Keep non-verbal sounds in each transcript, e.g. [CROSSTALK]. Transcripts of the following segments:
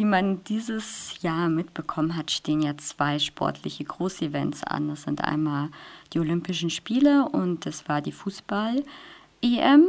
Wie man dieses Jahr mitbekommen hat, stehen ja zwei sportliche Großevents an. Das sind einmal die Olympischen Spiele und das war die Fußball-EM.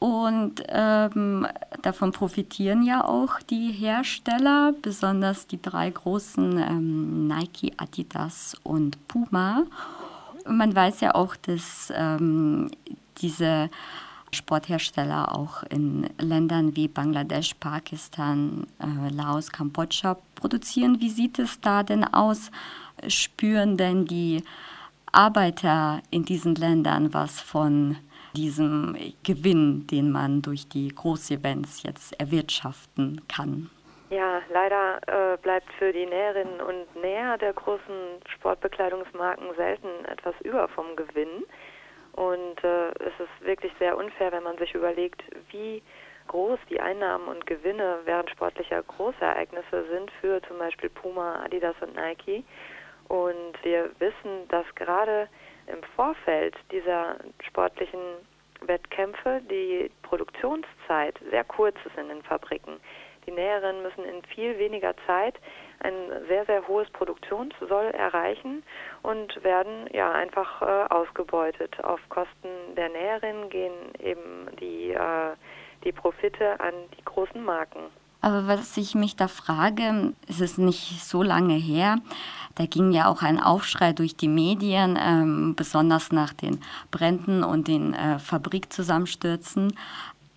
Und ähm, davon profitieren ja auch die Hersteller, besonders die drei großen ähm, Nike, Adidas und Puma. Man weiß ja auch, dass ähm, diese Sporthersteller auch in Ländern wie Bangladesch, Pakistan, äh, Laos, Kambodscha produzieren. Wie sieht es da denn aus? Spüren denn die Arbeiter in diesen Ländern was von diesem Gewinn, den man durch die Großevents jetzt erwirtschaften kann? Ja, leider äh, bleibt für die Näherinnen und Näher der großen Sportbekleidungsmarken selten etwas über vom Gewinn. Und äh, es ist wirklich sehr unfair, wenn man sich überlegt, wie groß die Einnahmen und Gewinne während sportlicher Großereignisse sind für zum Beispiel Puma, Adidas und Nike. Und wir wissen, dass gerade im Vorfeld dieser sportlichen Wettkämpfe die Produktionszeit sehr kurz ist in den Fabriken. Die Näherinnen müssen in viel weniger Zeit ein sehr, sehr hohes Produktionssoll erreichen und werden ja einfach äh, ausgebeutet. Auf Kosten der Näherinnen gehen eben die, äh, die Profite an die großen Marken. Aber was ich mich da frage, ist es nicht so lange her, da ging ja auch ein Aufschrei durch die Medien, ähm, besonders nach den Bränden und den äh, Fabrikzusammenstürzen.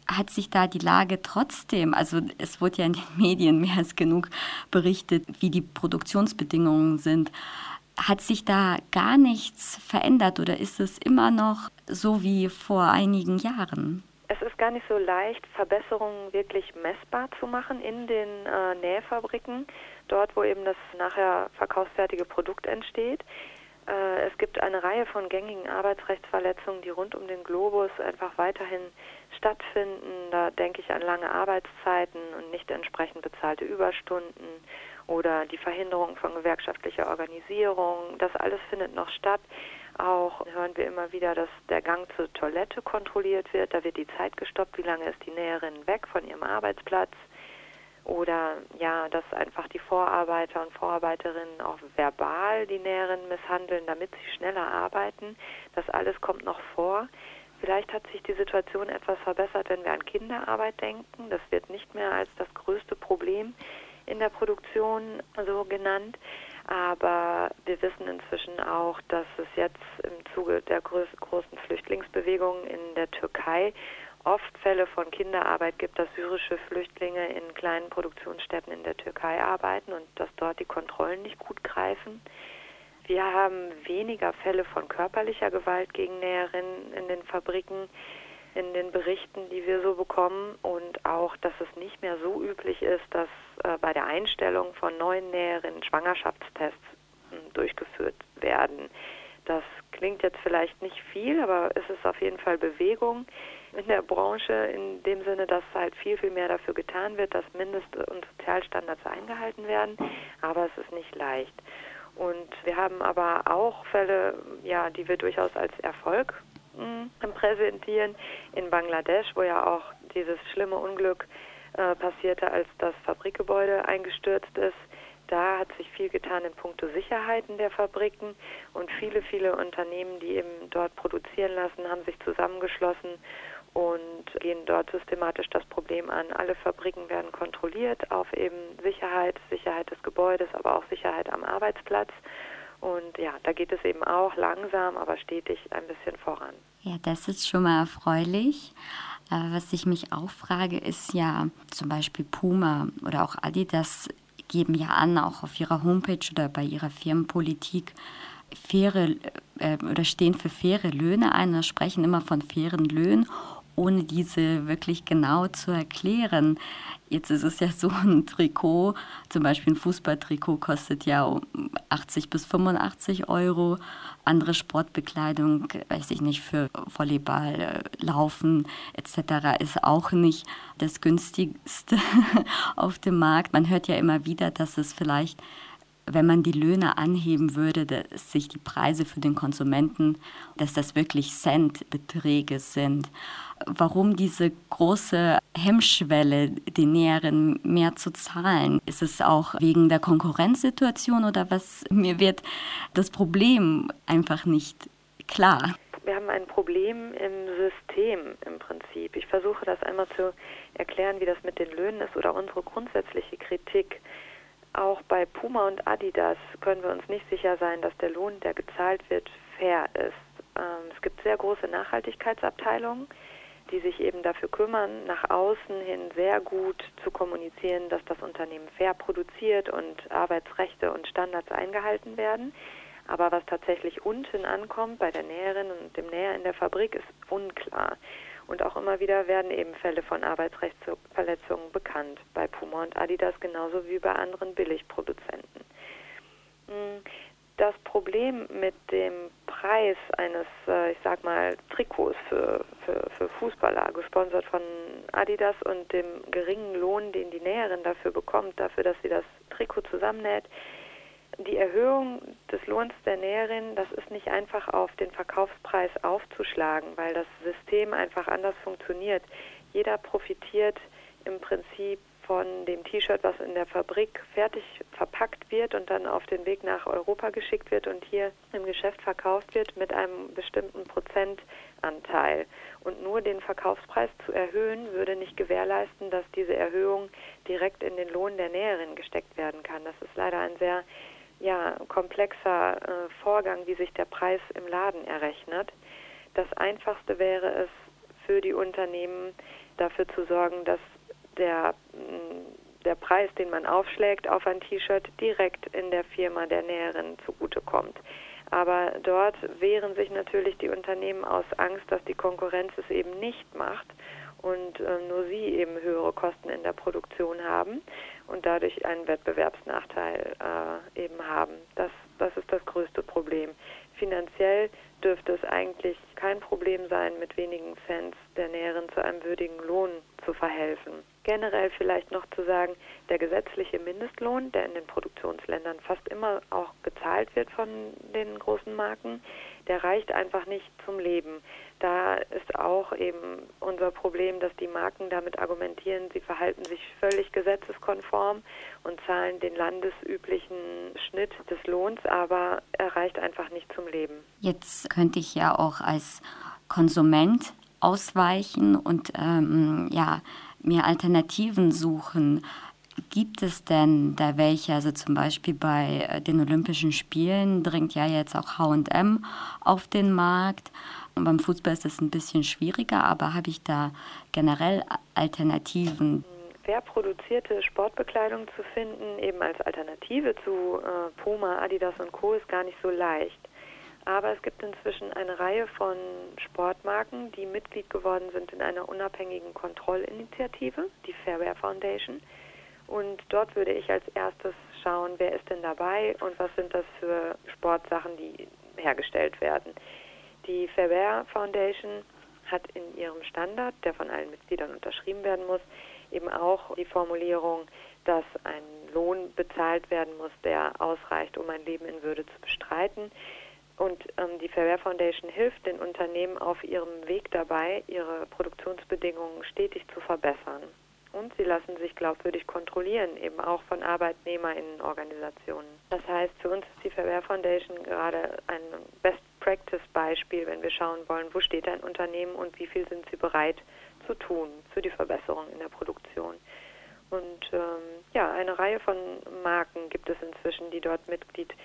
Hat sich da die Lage trotzdem, also es wurde ja in den [LAUGHS] Medien mehr als genug berichtet, wie die Produktionsbedingungen sind. Hat sich da gar nichts verändert oder ist es immer noch so wie vor einigen Jahren? Es ist gar nicht so leicht, Verbesserungen wirklich messbar zu machen in den äh, Nähfabriken dort, wo eben das nachher verkaufsfertige Produkt entsteht. Äh, es gibt eine Reihe von gängigen Arbeitsrechtsverletzungen, die rund um den Globus einfach weiterhin stattfinden. Da denke ich an lange Arbeitszeiten und nicht entsprechend bezahlte Überstunden oder die Verhinderung von gewerkschaftlicher Organisierung. Das alles findet noch statt. Auch hören wir immer wieder, dass der Gang zur Toilette kontrolliert wird. Da wird die Zeit gestoppt, wie lange ist die Näherin weg von ihrem Arbeitsplatz oder ja, dass einfach die Vorarbeiter und Vorarbeiterinnen auch verbal die Näherinnen misshandeln, damit sie schneller arbeiten. Das alles kommt noch vor. Vielleicht hat sich die Situation etwas verbessert, wenn wir an Kinderarbeit denken. Das wird nicht mehr als das größte Problem in der Produktion so genannt. Aber wir wissen inzwischen auch, dass es jetzt im Zuge der großen Flüchtlingsbewegung in der Türkei oft Fälle von Kinderarbeit gibt, dass syrische Flüchtlinge in kleinen Produktionsstätten in der Türkei arbeiten und dass dort die Kontrollen nicht gut greifen. Wir haben weniger Fälle von körperlicher Gewalt gegen Näherinnen in den Fabriken in den Berichten, die wir so bekommen und auch, dass es nicht mehr so üblich ist, dass äh, bei der Einstellung von neuen Näherinnen Schwangerschaftstests äh, durchgeführt werden. Das klingt jetzt vielleicht nicht viel, aber es ist auf jeden Fall Bewegung in der Branche in dem Sinne, dass halt viel, viel mehr dafür getan wird, dass Mindest- und Sozialstandards eingehalten werden. Aber es ist nicht leicht. Und wir haben aber auch Fälle, ja, die wir durchaus als Erfolg hm, präsentieren. In Bangladesch, wo ja auch dieses schlimme Unglück äh, passierte, als das Fabrikgebäude eingestürzt ist, da hat sich viel getan in puncto Sicherheiten der Fabriken und viele, viele Unternehmen, die eben dort produzieren lassen, haben sich zusammengeschlossen und gehen dort systematisch das Problem an. Alle Fabriken werden kontrolliert auf eben Sicherheit, Sicherheit des Gebäudes, aber auch Sicherheit am Arbeitsplatz. Und ja, da geht es eben auch langsam, aber stetig ein bisschen voran. Ja, das ist schon mal erfreulich. Was ich mich auch frage, ist ja zum Beispiel Puma oder auch Adidas geben ja an, auch auf ihrer Homepage oder bei ihrer Firmenpolitik, faire äh, oder stehen für faire Löhne ein oder sprechen immer von fairen Löhnen ohne diese wirklich genau zu erklären. Jetzt ist es ja so, ein Trikot, zum Beispiel ein Fußballtrikot, kostet ja 80 bis 85 Euro. Andere Sportbekleidung, weiß ich nicht, für Volleyball, Laufen etc. ist auch nicht das günstigste [LAUGHS] auf dem Markt. Man hört ja immer wieder, dass es vielleicht wenn man die Löhne anheben würde, dass sich die Preise für den Konsumenten, dass das wirklich Centbeträge sind. Warum diese große Hemmschwelle, den Näheren mehr zu zahlen? Ist es auch wegen der Konkurrenzsituation oder was? Mir wird das Problem einfach nicht klar. Wir haben ein Problem im System im Prinzip. Ich versuche das einmal zu erklären, wie das mit den Löhnen ist oder unsere grundsätzliche Kritik auch bei Puma und Adidas können wir uns nicht sicher sein, dass der Lohn, der gezahlt wird, fair ist. Ähm, es gibt sehr große Nachhaltigkeitsabteilungen, die sich eben dafür kümmern, nach außen hin sehr gut zu kommunizieren, dass das Unternehmen fair produziert und Arbeitsrechte und Standards eingehalten werden. Aber was tatsächlich unten ankommt bei der Näherin und dem Näher in der Fabrik ist unklar. Und auch immer wieder werden eben Fälle von Arbeitsrechtsverletzungen bekannt, bei Puma und Adidas genauso wie bei anderen Billigproduzenten. Hm, das Problem mit dem Preis eines, äh, ich sag mal, Trikots für, für, für Fußballer, gesponsert von Adidas und dem geringen Lohn, den die Näherin dafür bekommt, dafür, dass sie das Trikot zusammennäht, die Erhöhung des Lohns der Näherin, das ist nicht einfach auf den Verkaufspreis aufzuschlagen, weil das System einfach anders funktioniert. Jeder profitiert im Prinzip von dem T-Shirt, was in der Fabrik fertig verpackt wird und dann auf den Weg nach Europa geschickt wird und hier im Geschäft verkauft wird mit einem bestimmten Prozentanteil. Und nur den Verkaufspreis zu erhöhen, würde nicht gewährleisten, dass diese Erhöhung direkt in den Lohn der Näherin gesteckt werden kann. Das ist leider ein sehr ja, komplexer äh, Vorgang, wie sich der Preis im Laden errechnet. Das Einfachste wäre es für die Unternehmen, dafür zu sorgen, dass der, mm, der Preis, den man aufschlägt auf ein T-Shirt, direkt in der Firma der Näherin zugutekommt. Aber dort wehren sich natürlich die Unternehmen aus Angst, dass die Konkurrenz es eben nicht macht und äh, nur sie eben höhere Kosten in der Produktion haben und dadurch einen Wettbewerbsnachteil äh, eben haben. Das, das ist das größte Problem. Finanziell dürfte es eigentlich kein Problem sein, mit wenigen Cents der Näheren zu einem würdigen Lohn zu verhelfen. Generell vielleicht noch zu sagen, der gesetzliche Mindestlohn, der in den Produktionsländern fast immer auch gezahlt wird von den großen Marken, der reicht einfach nicht zum Leben. Da ist auch eben unser Problem, dass die Marken damit argumentieren, sie verhalten sich völlig gesetzeskonform und zahlen den landesüblichen Schnitt des Lohns, aber er reicht einfach nicht zum Leben. Jetzt könnte ich ja auch als Konsument ausweichen und ähm, ja, mir Alternativen suchen. Gibt es denn da welche? Also zum Beispiel bei äh, den Olympischen Spielen dringt ja jetzt auch HM auf den Markt. Und beim Fußball ist das ein bisschen schwieriger, aber habe ich da generell Alternativen? Fair produzierte Sportbekleidung zu finden, eben als Alternative zu äh, Puma, Adidas und Co. ist gar nicht so leicht. Aber es gibt inzwischen eine Reihe von Sportmarken, die Mitglied geworden sind in einer unabhängigen Kontrollinitiative, die Fairwear Foundation. Und dort würde ich als erstes schauen, wer ist denn dabei und was sind das für Sportsachen, die hergestellt werden. Die Fairwear Foundation hat in ihrem Standard, der von allen Mitgliedern unterschrieben werden muss, eben auch die Formulierung, dass ein Lohn bezahlt werden muss, der ausreicht, um ein Leben in Würde zu bestreiten. Und ähm, die Fairwear Foundation hilft den Unternehmen auf ihrem Weg dabei, ihre Produktionsbedingungen stetig zu verbessern. Und sie lassen sich glaubwürdig kontrollieren, eben auch von Arbeitnehmerinnenorganisationen. Das heißt, für uns ist die Fairwear Foundation gerade ein Best Practice Beispiel, wenn wir schauen wollen, wo steht ein Unternehmen und wie viel sind sie bereit zu tun für die Verbesserung in der Produktion. Und ähm, ja, eine Reihe von Marken gibt es inzwischen, die dort Mitglied sind.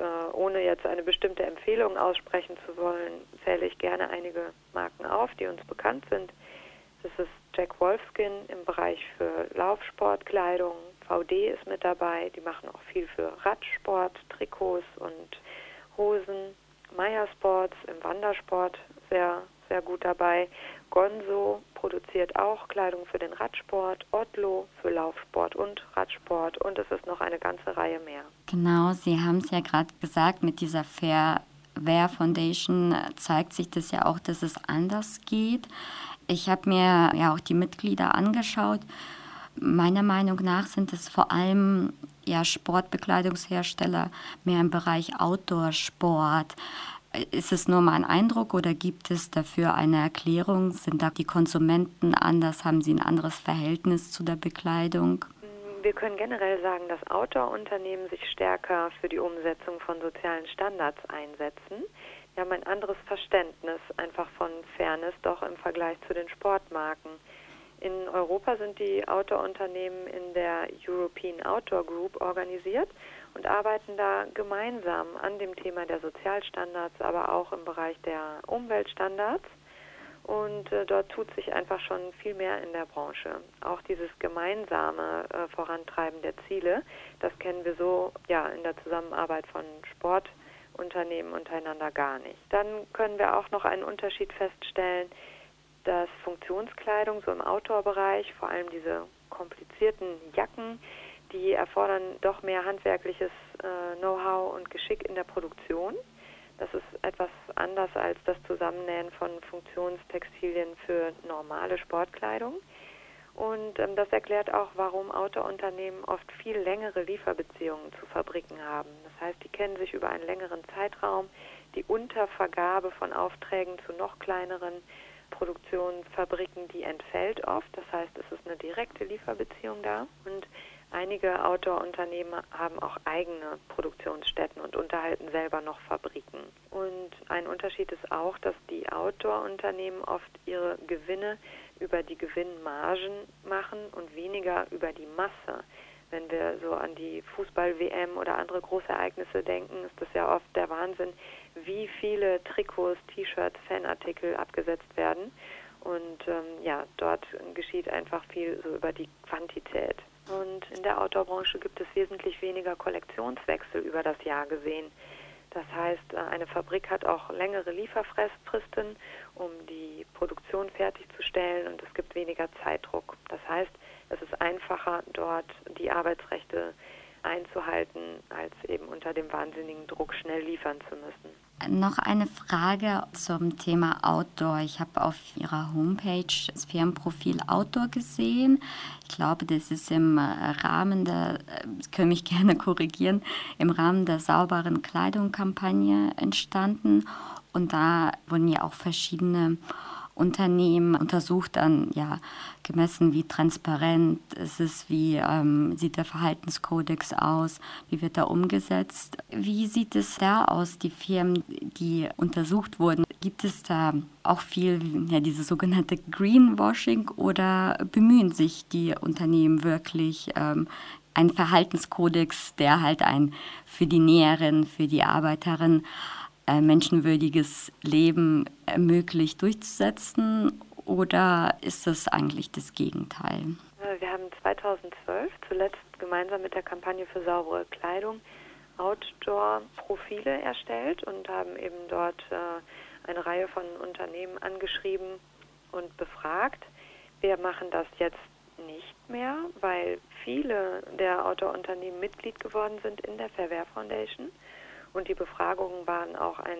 Äh, ohne jetzt eine bestimmte Empfehlung aussprechen zu wollen, zähle ich gerne einige Marken auf, die uns bekannt sind. Das ist Jack Wolfskin im Bereich für Laufsportkleidung. VD ist mit dabei. Die machen auch viel für Radsport, Trikots und Hosen. Meyer Sports im Wandersport sehr, sehr gut dabei. Gonzo produziert auch Kleidung für den Radsport, Otlo für Laufsport und Radsport und es ist noch eine ganze Reihe mehr. Genau, Sie haben es ja gerade gesagt, mit dieser Fairwear Foundation zeigt sich das ja auch, dass es anders geht. Ich habe mir ja auch die Mitglieder angeschaut. Meiner Meinung nach sind es vor allem ja, Sportbekleidungshersteller mehr im Bereich Outdoor-Sport. Ist es nur mein Eindruck oder gibt es dafür eine Erklärung? Sind da die Konsumenten anders? Haben sie ein anderes Verhältnis zu der Bekleidung? Wir können generell sagen, dass Outdoor-Unternehmen sich stärker für die Umsetzung von sozialen Standards einsetzen. Wir haben ein anderes Verständnis einfach von Fairness doch im Vergleich zu den Sportmarken. In Europa sind die Outdoor-Unternehmen in der European Outdoor Group organisiert und arbeiten da gemeinsam an dem Thema der Sozialstandards, aber auch im Bereich der Umweltstandards. Und äh, dort tut sich einfach schon viel mehr in der Branche. Auch dieses gemeinsame äh, Vorantreiben der Ziele, das kennen wir so ja in der Zusammenarbeit von Sportunternehmen untereinander gar nicht. Dann können wir auch noch einen Unterschied feststellen, dass Funktionskleidung so im Outdoor-Bereich, vor allem diese komplizierten Jacken, die erfordern doch mehr handwerkliches äh, Know-how und Geschick in der Produktion. Das ist etwas anders als das Zusammennähen von Funktionstextilien für normale Sportkleidung. Und ähm, das erklärt auch, warum Autounternehmen oft viel längere Lieferbeziehungen zu Fabriken haben. Das heißt, die kennen sich über einen längeren Zeitraum. Die Untervergabe von Aufträgen zu noch kleineren Produktionsfabriken, die entfällt oft. Das heißt, es ist eine direkte Lieferbeziehung da. Und Einige Outdoor-Unternehmen haben auch eigene Produktionsstätten und unterhalten selber noch Fabriken. Und ein Unterschied ist auch, dass die Outdoor-Unternehmen oft ihre Gewinne über die Gewinnmargen machen und weniger über die Masse. Wenn wir so an die Fußball-WM oder andere große Ereignisse denken, ist das ja oft der Wahnsinn, wie viele Trikots, T-Shirts, Fanartikel abgesetzt werden. Und ähm, ja, dort geschieht einfach viel so über die Quantität. Und in der Outdoor-Branche gibt es wesentlich weniger Kollektionswechsel über das Jahr gesehen. Das heißt, äh, eine Fabrik hat auch längere Lieferfristen, um die Produktion fertigzustellen und es gibt weniger Zeitdruck. Das heißt, es ist einfacher, dort die Arbeitsrechte einzuhalten, als eben unter dem wahnsinnigen Druck schnell liefern zu müssen. Noch eine Frage zum Thema Outdoor. Ich habe auf Ihrer Homepage das Firmenprofil Outdoor gesehen. Ich glaube, das ist im Rahmen der, Sie können mich [LAUGHS] gerne korrigieren, im Rahmen der sauberen Kleidung-Kampagne entstanden. Und da wurden ja auch verschiedene Unternehmen untersucht dann, ja, gemessen, wie transparent ist es, wie ähm, sieht der Verhaltenskodex aus, wie wird er umgesetzt. Wie sieht es da aus, die Firmen, die untersucht wurden? Gibt es da auch viel, ja, dieses sogenannte Greenwashing oder bemühen sich die Unternehmen wirklich, ähm, einen Verhaltenskodex, der halt ein für die Näheren, für die Arbeiterin menschenwürdiges Leben ermöglicht, durchzusetzen? Oder ist das eigentlich das Gegenteil? Äh, wir haben 2012 zuletzt gemeinsam mit der Kampagne für saubere Kleidung Outdoor-Profile erstellt und haben eben dort äh, eine Reihe von Unternehmen angeschrieben und befragt. Wir machen das jetzt nicht mehr, weil viele der Outdoor-Unternehmen Mitglied geworden sind in der Fairwear Foundation. Und die Befragungen waren auch ein,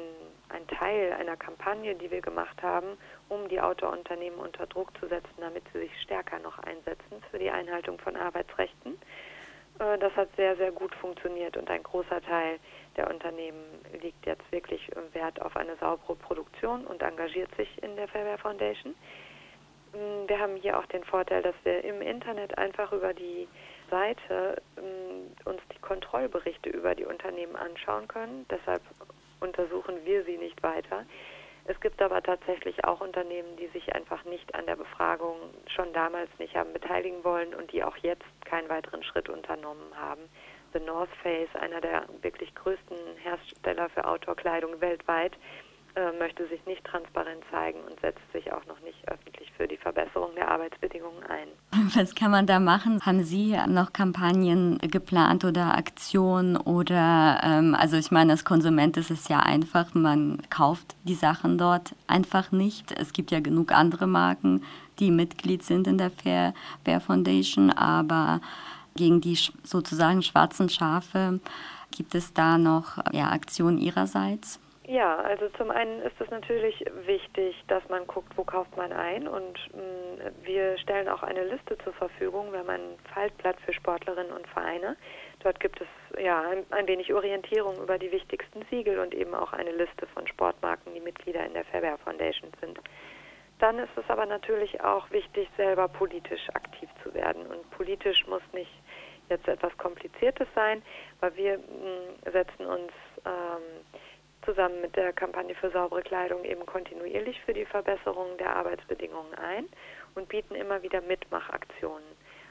ein Teil einer Kampagne, die wir gemacht haben, um die Autounternehmen unter Druck zu setzen, damit sie sich stärker noch einsetzen für die Einhaltung von Arbeitsrechten. Äh, das hat sehr, sehr gut funktioniert und ein großer Teil der Unternehmen liegt jetzt wirklich Wert auf eine saubere Produktion und engagiert sich in der Fairwear Foundation. Mm, wir haben hier auch den Vorteil, dass wir im Internet einfach über die Seite ähm, uns die Kontrollberichte über die Unternehmen anschauen können. Deshalb untersuchen wir sie nicht weiter. Es gibt aber tatsächlich auch Unternehmen, die sich einfach nicht an der Befragung schon damals nicht haben beteiligen wollen und die auch jetzt keinen weiteren Schritt unternommen haben. The North Face, einer der wirklich größten Hersteller für Outdoor-Kleidung weltweit, äh, möchte sich nicht transparent zeigen und setzt sich auch noch nicht öffentlich für die Verbesserung der Arbeitsbedingungen ein. [LAUGHS] Was kann man da machen? Haben Sie noch Kampagnen geplant oder Aktionen oder ähm, also ich meine, als Konsument ist es ja einfach, man kauft die Sachen dort einfach nicht. Es gibt ja genug andere Marken, die Mitglied sind in der Fair, Fair Foundation, aber gegen die sozusagen schwarzen Schafe gibt es da noch ja, Aktionen Ihrerseits? Ja, also zum einen ist es natürlich wichtig, dass man guckt, wo kauft man ein und mh, mm, wir stellen auch eine Liste zur Verfügung. Wir haben ein Faltblatt für Sportlerinnen und Vereine. Dort gibt es ja ein, ein, wenig Orientierung über die wichtigsten Siegel und eben auch eine Liste von Sportmarken, die Mitglieder in der Fairwear Foundation sind. Dann ist es aber natürlich auch wichtig, selber politisch aktiv zu werden. Und politisch muss nicht jetzt etwas Kompliziertes sein, weil wir mh, mm, setzen uns ähm, zusammen mit der Kampagne für saubere Kleidung eben kontinuierlich für die Verbesserung der Arbeitsbedingungen ein und bieten immer wieder Mitmachaktionen.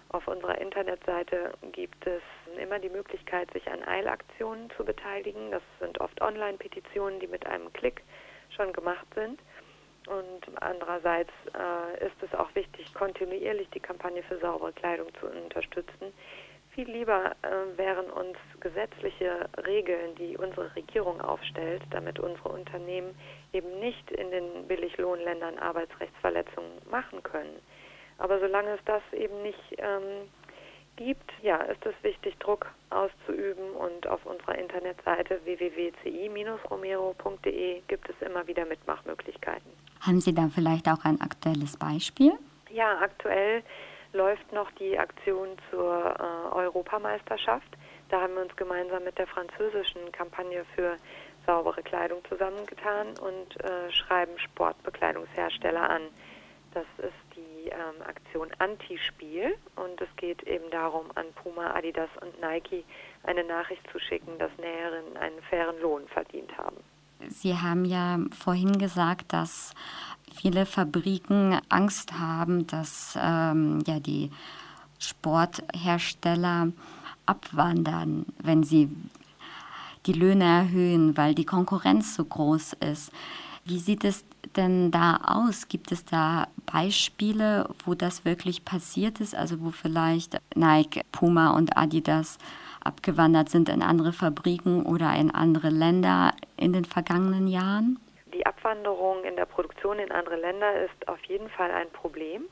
Auf unserer Internetseite gibt es immer die Möglichkeit, sich an Eilaktionen zu beteiligen. Das sind oft Online-Petitionen, die mit einem Klick schon gemacht sind. Und andererseits äh, ist es auch wichtig, kontinuierlich die Kampagne für saubere Kleidung zu unterstützen, viel lieber äh, wären uns gesetzliche Regeln, die unsere Regierung aufstellt, damit unsere Unternehmen eben nicht in den Billiglohnländern Arbeitsrechtsverletzungen machen können. Aber solange es das eben nicht ähm, gibt, ja, ist es wichtig, Druck auszuüben und auf unserer Internetseite www.ci-romero.de gibt es immer wieder Mitmachmöglichkeiten. Haben Sie da vielleicht auch ein aktuelles Beispiel? Ja, aktuell läuft noch die Aktion zur äh, Europameisterschaft. Da haben wir uns gemeinsam mit der französischen Kampagne für saubere Kleidung zusammengetan und äh, schreiben Sportbekleidungshersteller an. Das ist die ähm, Aktion Anti-Spiel und es geht eben darum, an Puma, Adidas und Nike eine Nachricht zu schicken, dass Näherinnen einen fairen Lohn verdient haben. Sie haben ja vorhin gesagt, dass viele Fabriken Angst haben, dass ähm, ja, die Sporthersteller abwandern, wenn sie die Löhne erhöhen, weil die Konkurrenz so groß ist. Wie sieht es denn da aus? Gibt es da Beispiele, wo das wirklich passiert ist? Also wo vielleicht Nike, Puma und Adidas abgewandert sind in andere Fabriken oder in andere Länder in den vergangenen Jahren? Die Abwanderung in der Produktion in andere Länder ist auf jeden Fall ein Problem,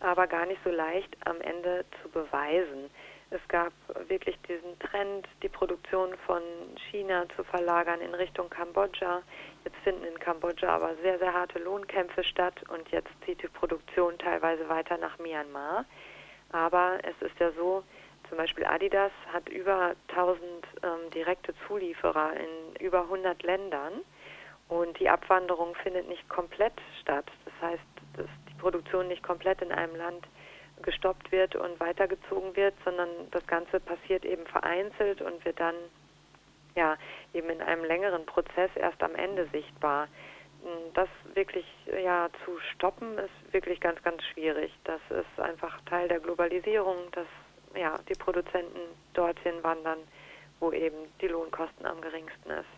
aber gar nicht so leicht am Ende zu beweisen. Es gab wirklich diesen Trend, die Produktion von China zu verlagern in Richtung Kambodscha. Jetzt finden in Kambodscha aber sehr, sehr harte Lohnkämpfe statt und jetzt zieht die Produktion teilweise weiter nach Myanmar. Aber es ist ja so, zum Beispiel Adidas hat über 1000 ähm, direkte Zulieferer in über 100 Ländern und die Abwanderung findet nicht komplett statt. Das heißt, dass die Produktion nicht komplett in einem Land gestoppt wird und weitergezogen wird, sondern das Ganze passiert eben vereinzelt und wird dann ja eben in einem längeren Prozess erst am Ende sichtbar. Das wirklich ja zu stoppen ist wirklich ganz ganz schwierig. Das ist einfach Teil der Globalisierung, dass ja die Produzenten dorthin wandern, wo eben die Lohnkosten am geringsten ist.